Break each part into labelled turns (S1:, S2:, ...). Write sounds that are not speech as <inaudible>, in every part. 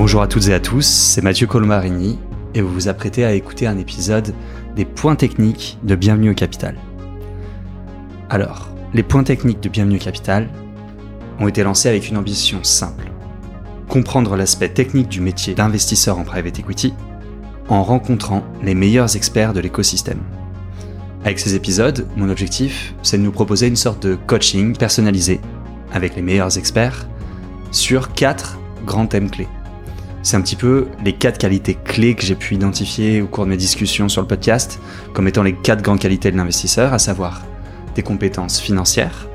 S1: Bonjour à toutes et à tous, c'est Mathieu Colmarini et vous vous apprêtez à écouter un épisode des points techniques de Bienvenue au Capital. Alors, les points techniques de Bienvenue au Capital ont été lancés avec une ambition simple. Comprendre l'aspect technique du métier d'investisseur en private equity en rencontrant les meilleurs experts de l'écosystème. Avec ces épisodes, mon objectif, c'est de nous proposer une sorte de coaching personnalisé avec les meilleurs experts sur quatre grands thèmes clés. C'est un petit peu les quatre qualités clés que j'ai pu identifier au cours de mes discussions sur le podcast comme étant les quatre grandes qualités de l'investisseur, à savoir des compétences financières,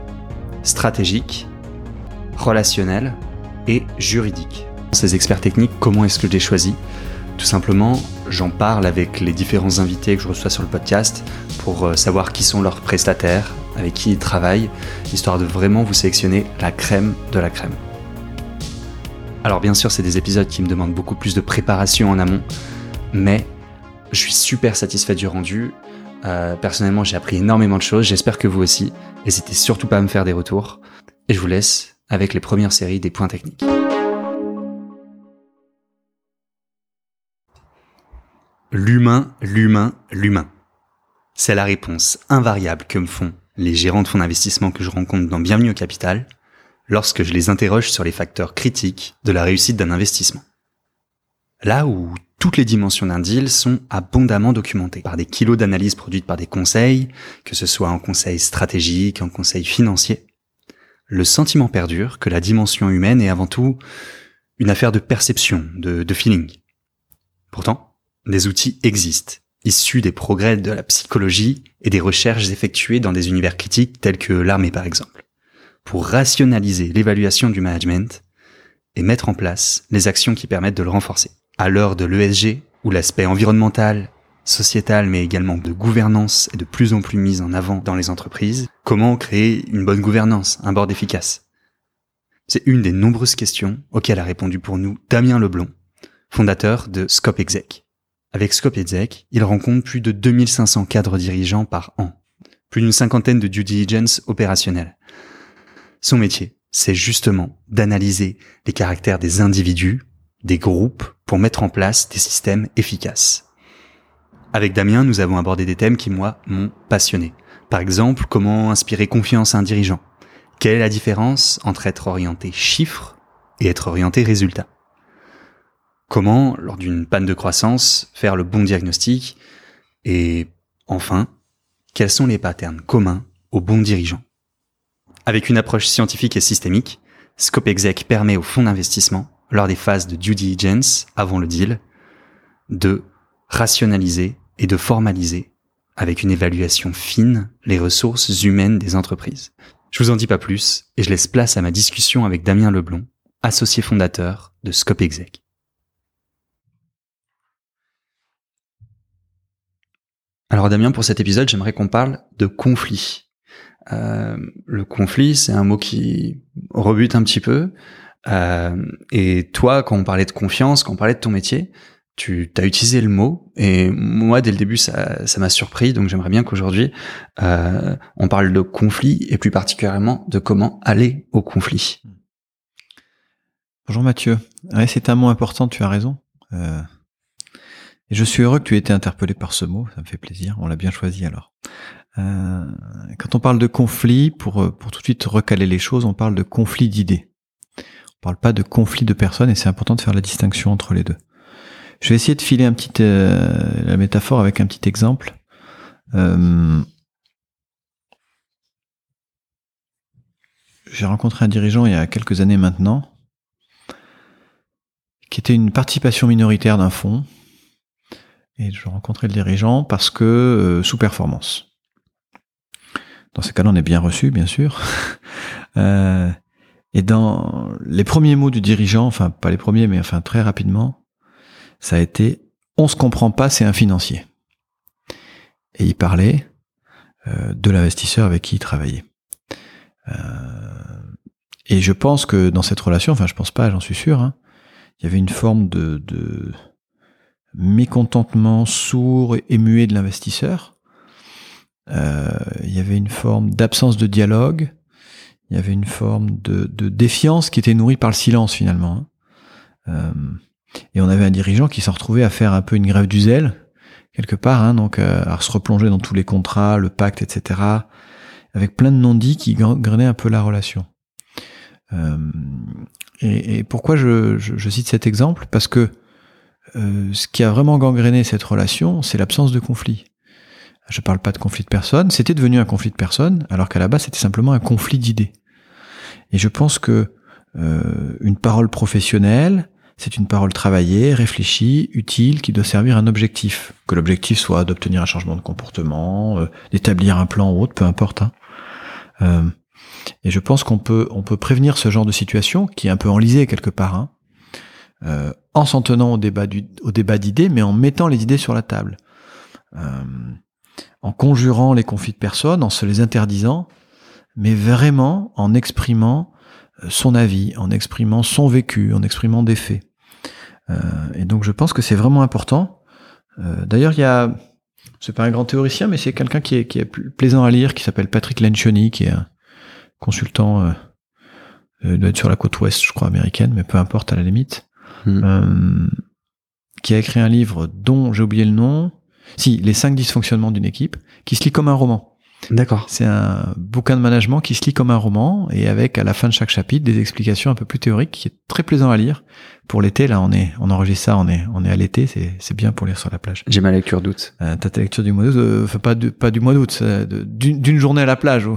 S1: stratégiques, relationnelles et juridiques. Ces experts techniques, comment est-ce que je les choisis Tout simplement, j'en parle avec les différents invités que je reçois sur le podcast pour euh, savoir qui sont leurs prestataires, avec qui ils travaillent, histoire de vraiment vous sélectionner la crème de la crème. Alors bien sûr, c'est des épisodes qui me demandent beaucoup plus de préparation en amont, mais je suis super satisfait du rendu. Euh, personnellement, j'ai appris énormément de choses, j'espère que vous aussi. N'hésitez surtout pas à me faire des retours. Et je vous laisse avec les premières séries des points techniques. L'humain, l'humain, l'humain. C'est la réponse invariable que me font les gérants de fonds d'investissement que je rencontre dans Bienvenue au Capital lorsque je les interroge sur les facteurs critiques de la réussite d'un investissement. Là où toutes les dimensions d'un deal sont abondamment documentées par des kilos d'analyses produites par des conseils, que ce soit en conseil stratégique, en conseil financier, le sentiment perdure que la dimension humaine est avant tout une affaire de perception, de, de feeling. Pourtant, des outils existent, issus des progrès de la psychologie et des recherches effectuées dans des univers critiques tels que l'armée par exemple, pour rationaliser l'évaluation du management et mettre en place les actions qui permettent de le renforcer. À l'heure de l'ESG, où l'aspect environnemental, sociétal, mais également de gouvernance est de plus en plus mis en avant dans les entreprises, comment créer une bonne gouvernance, un board efficace? C'est une des nombreuses questions auxquelles a répondu pour nous Damien Leblon, fondateur de Scope Exec. Avec Scope Exec, il rencontre plus de 2500 cadres dirigeants par an, plus d'une cinquantaine de due diligence opérationnels. Son métier, c'est justement d'analyser les caractères des individus, des groupes, pour mettre en place des systèmes efficaces. Avec Damien, nous avons abordé des thèmes qui, moi, m'ont passionné. Par exemple, comment inspirer confiance à un dirigeant Quelle est la différence entre être orienté chiffres et être orienté résultat Comment, lors d'une panne de croissance, faire le bon diagnostic Et enfin, quels sont les patterns communs aux bons dirigeants Avec une approche scientifique et systémique, Scope Exec permet aux fonds d'investissement, lors des phases de due diligence avant le deal, de rationaliser et de formaliser avec une évaluation fine les ressources humaines des entreprises. Je vous en dis pas plus et je laisse place à ma discussion avec Damien Leblon, associé fondateur de Scope Exec. Alors Damien, pour cet épisode, j'aimerais qu'on parle de conflit. Euh, le conflit, c'est un mot qui rebute un petit peu. Euh, et toi, quand on parlait de confiance, quand on parlait de ton métier, tu as utilisé le mot. Et moi, dès le début, ça, m'a surpris. Donc j'aimerais bien qu'aujourd'hui, euh, on parle de conflit et plus particulièrement de comment aller au conflit.
S2: Bonjour Mathieu. Ouais, c'est un mot important, tu as raison. Et je suis heureux que tu aies été interpellé par ce mot, ça me fait plaisir, on l'a bien choisi alors. Euh, quand on parle de conflit, pour, euh, pour tout de suite recaler les choses, on parle de conflit d'idées. On parle pas de conflit de personnes et c'est important de faire la distinction entre les deux. Je vais essayer de filer un petit, euh, la métaphore avec un petit exemple. Euh, J'ai rencontré un dirigeant il y a quelques années maintenant, qui était une participation minoritaire d'un fonds, et je rencontrais le dirigeant parce que euh, sous-performance. Dans ce cas-là, on est bien reçu, bien sûr. <laughs> euh, et dans les premiers mots du dirigeant, enfin pas les premiers, mais enfin très rapidement, ça a été on se comprend pas, c'est un financier. Et il parlait euh, de l'investisseur avec qui il travaillait. Euh, et je pense que dans cette relation, enfin je pense pas, j'en suis sûr, hein, il y avait une forme de, de mécontentement sourd et muet de l'investisseur. Euh, il y avait une forme d'absence de dialogue. Il y avait une forme de, de, défiance qui était nourrie par le silence finalement. Hein. Euh, et on avait un dirigeant qui s'en retrouvait à faire un peu une grève du zèle quelque part, hein, donc euh, à se replonger dans tous les contrats, le pacte, etc., avec plein de non-dits qui grenaient un peu la relation. Euh, et, pourquoi je, cite cet exemple? Parce que euh, ce qui a vraiment gangréné cette relation, c'est l'absence de conflit. Je parle pas de conflit de personnes, c'était devenu un conflit de personnes, alors qu'à la base c'était simplement un conflit d'idées. Et je pense que une parole professionnelle, c'est une parole travaillée, réfléchie, utile, qui doit servir un objectif. Que l'objectif soit d'obtenir un changement de comportement, euh, d'établir un plan ou autre, peu importe. Hein. Euh, et je pense qu'on peut, on peut prévenir ce genre de situation qui est un peu enlisée quelque part, hein, euh, en s'en tenant au débat, du, au débat d'idées, mais en mettant les idées sur la table, en conjurant les conflits de personnes, en se les interdisant, mais vraiment en exprimant son avis, en exprimant son vécu, en exprimant des faits. Euh, et donc je pense que c'est vraiment important. Euh, d'ailleurs, il y a, c'est pas un grand théoricien, mais c'est quelqu'un qui est, qui est plaisant à lire, qui s'appelle Patrick Lencioni, qui est un consultant, euh, euh doit être sur la côte ouest, je crois, américaine, mais peu importe à la limite, hmm. euh, qui a écrit un livre dont j'ai oublié le nom, si, Les cinq dysfonctionnements d'une équipe, qui se lit comme un roman.
S1: D'accord.
S2: C'est un bouquin de management qui se lit comme un roman et avec à la fin de chaque chapitre des explications un peu plus théoriques qui est très plaisant à lire. Pour l'été, là, on est, on enregistre ça, on est, on est à l'été, c'est, c'est bien pour lire sur la plage.
S1: J'ai ma lecture d'août.
S2: Euh, t'as ta lecture du mois d'août, euh, pas du, pas du mois d'août, d'une, d'une journée à la plage.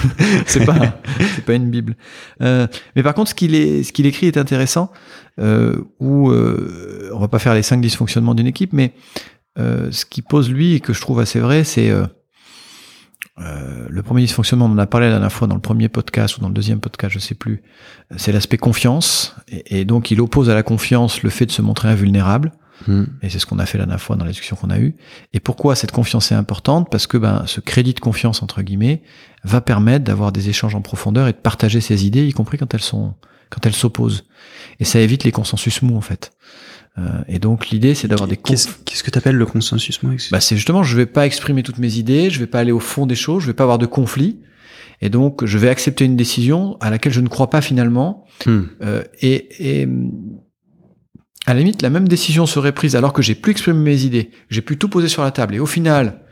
S2: <laughs> c'est pas, <laughs> c'est pas une bible. Euh, mais par contre, ce qu'il est, ce qu'il écrit est intéressant. Euh, où euh, on va pas faire les cinq dysfonctionnements d'une équipe, mais euh, ce qui pose lui et que je trouve assez vrai, c'est euh, le premier dysfonctionnement, on en a parlé la dernière fois dans le premier podcast ou dans le deuxième podcast, je sais plus. C'est l'aspect confiance, et, donc il oppose à la confiance le fait de se montrer invulnérable. Hmm. Et c'est ce qu'on a fait la dernière fois dans la discussion qu'on a eue. Et pourquoi cette confiance est importante? Parce que ben, ce crédit de confiance entre guillemets va permettre d'avoir des échanges en profondeur et de partager ses idées, y compris quand elles sont quand elles s'opposent. Et ça évite les consensus mous en fait. Euh, et donc l'idée, c'est d'avoir des
S1: Qu'est-ce que tu appelles le consensus
S2: bah, C'est justement, je vais pas exprimer toutes mes idées, je vais pas aller au fond des choses, je vais pas avoir de conflit, et donc je vais accepter une décision à laquelle je ne crois pas finalement. Hmm. Euh, et, et à la limite, la même décision serait prise alors que j'ai plus exprimé mes idées, j'ai pu tout poser sur la table, et au final,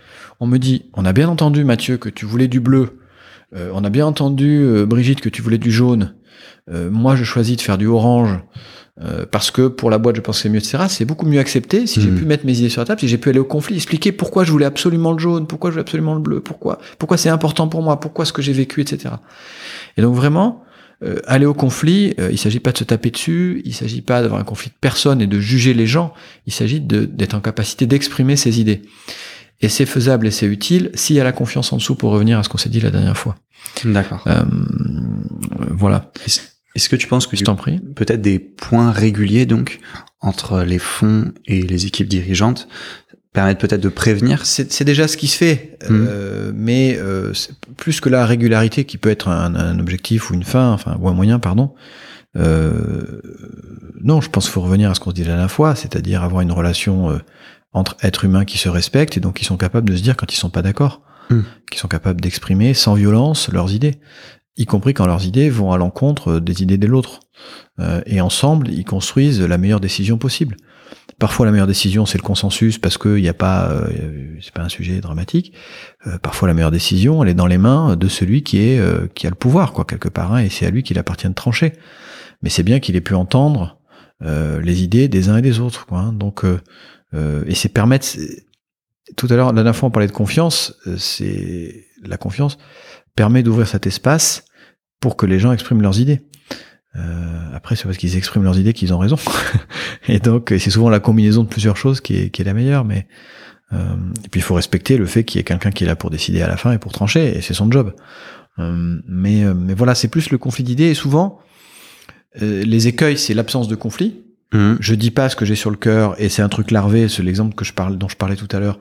S2: on me dit, on a bien entendu Mathieu que tu voulais du bleu, euh, on a bien entendu Brigitte que tu voulais du jaune, moi je choisis de faire du orange. Euh, parce que pour la boîte, je pense que c'est mieux, etc. C'est beaucoup mieux accepté si j'ai hmm. pu mettre mes idées sur la table, si j'ai pu aller au conflit, expliquer pourquoi je voulais absolument le jaune, pourquoi je voulais absolument le bleu, pourquoi, pourquoi c'est important pour moi, pourquoi ce que j'ai vécu, etc. Et donc vraiment, euh, aller au conflit, euh, il s'agit pas de se taper dessus, il s'agit pas d'avoir un conflit de personne et de juger les gens, il s'agit d'être en capacité d'exprimer ses idées. Et c'est faisable et c'est utile s'il y a la confiance en dessous pour revenir à ce qu'on s'est dit la dernière fois.
S1: D'accord.
S2: Euh, voilà.
S1: Est-ce que tu penses que
S2: t'en prie
S1: peut-être des points réguliers donc entre les fonds et les équipes dirigeantes permettent peut-être de prévenir?
S2: C'est déjà ce qui se fait, mmh. euh, mais euh, plus que la régularité qui peut être un, un, objectif ou une fin, enfin ou un moyen, pardon. Euh, non, je pense qu'il faut revenir à ce qu'on se dit la dernière fois, c'est-à-dire avoir une relation euh, entre êtres humains qui se respectent et donc qui sont capables de se dire quand ils sont pas d'accord, mmh. qui sont capables d'exprimer sans violence leurs idées y compris quand leurs idées vont à l'encontre des idées de l'autre. Euh, et ensemble, ils construisent la meilleure décision possible. Parfois, la meilleure décision, c'est le consensus parce qu'il n'y a pas, euh, c'est pas un sujet dramatique. Euh, parfois, la meilleure décision, elle est dans les mains de celui qui est qui a le pouvoir, quoi, quelque part, hein, et c'est à lui qu'il appartient de trancher. Mais c'est bien qu'il ait pu entendre les idées des uns et des autres, quoi. Hein. donc, et c'est permettre. Tout à l'heure, la dernière fois, on parlait de confiance. c'est la confiance permet d'ouvrir cet espace pour que les gens expriment leurs idées. Euh, après, c'est parce qu'ils expriment leurs idées qu'ils ont raison. <laughs> et donc, c'est souvent la combinaison de plusieurs choses qui est, qui est la meilleure. Mais euh, et puis, il faut respecter le fait qu'il y ait quelqu'un qui est là pour décider à la fin et pour trancher, et c'est son job. Euh, mais, euh, mais voilà, c'est plus le conflit d'idées. Et souvent, euh, les écueils, c'est l'absence de conflit. Mmh. Je dis pas ce que j'ai sur le cœur, et c'est un truc larvé, c'est l'exemple que je parle, dont je parlais tout à l'heure.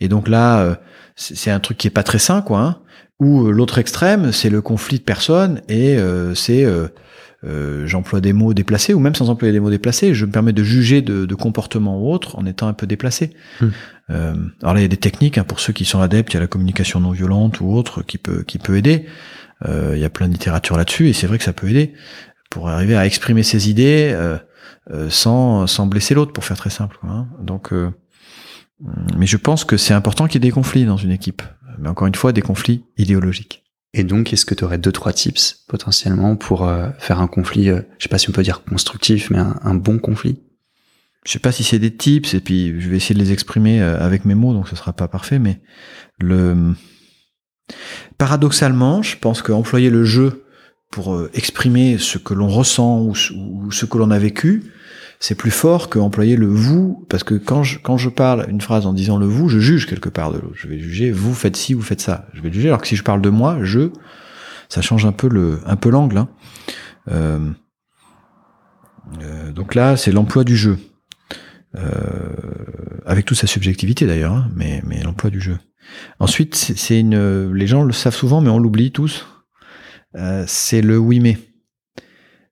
S2: Et donc là, c'est un truc qui est pas très sain, quoi. Hein. Ou euh, l'autre extrême, c'est le conflit de personnes et euh, c'est euh, j'emploie des mots déplacés ou même sans employer des mots déplacés, je me permets de juger de, de comportements ou autres en étant un peu déplacé. Hmm. alors là, il y a des techniques hein, pour ceux qui sont adeptes, il y a la communication non violente ou autre qui peut qui peut aider. il y a plein de littérature là-dessus et c'est vrai que ça peut aider. pour arriver à exprimer ses idées sans, sans blesser l'autre, pour faire très simple. Quoi, hein. Donc, mais je pense que c'est important qu'il y ait des conflits dans une équipe. Mais encore une fois, des conflits idéologiques.
S1: Et donc, est-ce que tu aurais deux, trois tips potentiellement pour faire un conflit, je sais pas si on peut dire constructif, mais un bon conflit?
S2: Je sais pas si c'est des tips et puis je vais essayer de les exprimer euh, avec mes mots donc ce sera pas parfait mais le paradoxalement je pense qu'employer le jeu pour euh, exprimer ce que l'on ressent ou, ce que l'on a vécu c'est plus fort qu'employer le vous parce que quand je quand je parle une phrase en disant le vous je juge quelque part de l'autre je vais juger vous faites ci vous faites ça je vais juger alors que si je parle de moi je ça change un peu le un peu l'angle hein. euh, euh, donc là c'est l'emploi du jeu euh, avec toute sa subjectivité d'ailleurs, hein, mais, mais l'emploi du jeu. Ensuite, c'est une, les gens le savent souvent, mais on l'oublie tous. Euh, c'est le oui mais.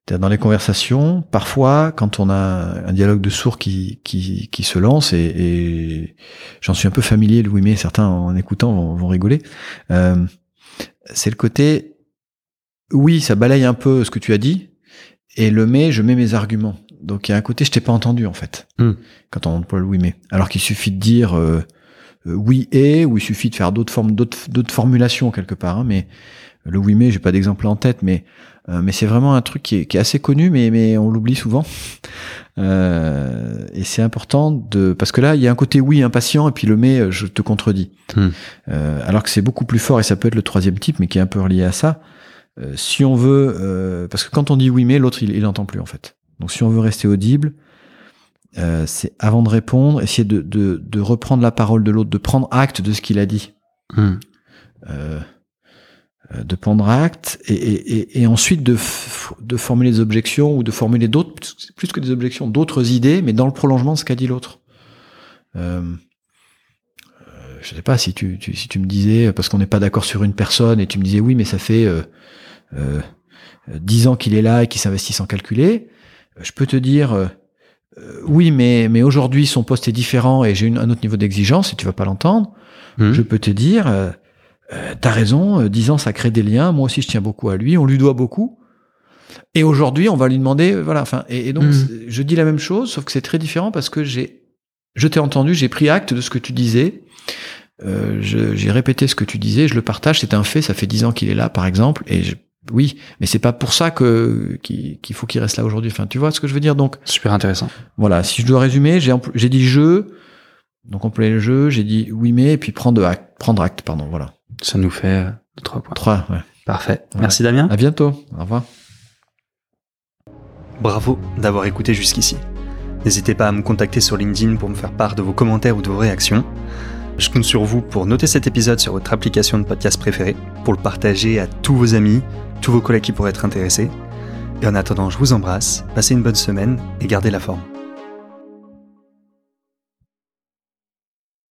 S2: Dans les conversations, parfois, quand on a un dialogue de sourds qui, qui, qui se lance, et, et j'en suis un peu familier, le oui mais, certains en écoutant vont, vont rigoler, euh, c'est le côté oui, ça balaye un peu ce que tu as dit, et le mais, je mets mes arguments. Donc il y a un côté je t'ai pas entendu en fait hmm. quand on emploie le oui mais. Alors qu'il suffit de dire euh, euh, oui et ou il suffit de faire d'autres formes d'autres d'autres formulations quelque part. Hein, mais le oui mais j'ai pas d'exemple en tête mais euh, mais c'est vraiment un truc qui est, qui est, assez connu mais mais on l'oublie souvent. <laughs> et c'est important de parce que là il y a un côté oui impatient et puis le mais je te contredis. Hmm. alors que c'est beaucoup plus fort et ça peut être le troisième type mais qui est un peu relié à ça. si on veut, parce que quand on dit oui mais l'autre il, il entend plus en fait. Donc si on veut rester audible, euh, c'est avant de répondre, essayer de, de, reprendre la parole de l'autre, de prendre acte de ce qu'il a dit. Hmm. Euh, euh, de prendre acte et, ensuite de, de formuler des objections ou de formuler d'autres, plus que des objections, d'autres idées, mais dans le prolongement de ce qu'a dit l'autre. Euh, je sais pas si tu, si tu me disais parce qu'on n'est pas d'accord sur une personne et tu me disais oui mais ça fait dix ans qu'il est là et qu'il s'investit sans calculer je peux te dire euh, euh, oui, mais, mais aujourd'hui son poste est différent et j'ai un autre niveau d'exigence et tu vas pas l'entendre. Mmh. Je peux te dire, euh, euh t'as raison, dix ans ça crée des liens. Moi aussi je tiens beaucoup à lui, on lui doit beaucoup. Et aujourd'hui on va lui demander, voilà. Enfin, et, donc mmh. je dis la même chose, sauf que c'est très différent parce que j'ai, je t'ai entendu, j'ai pris acte de ce que tu disais. Euh, j'ai répété ce que tu disais, je le partage, c'est un fait, ça fait dix ans qu'il est là, par exemple, et je, oui, mais c'est pas pour ça que qu'il faut qu'il reste là aujourd'hui. Enfin, tu vois ce que je veux dire? Donc.
S1: Super intéressant.
S2: Voilà, si je dois résumer, j'ai j'ai dit je, donc employer le jeu, j'ai dit oui mais et puis prendre acte, prendre acte, pardon, voilà.
S1: Ça nous fait euh, trois points.
S2: Trois, ouais.
S1: Parfait. Merci Damien.
S2: À bientôt. Au revoir.
S1: Bravo d'avoir écouté jusqu'ici. N'hésitez pas à me contacter sur LinkedIn pour me faire part de vos commentaires ou de vos réactions. Je compte sur vous pour noter cet épisode sur votre application de podcast préférée, pour le partager à tous vos amis, tous vos collègues qui pourraient être intéressés. Et en attendant, je vous embrasse, passez une bonne semaine et gardez la forme.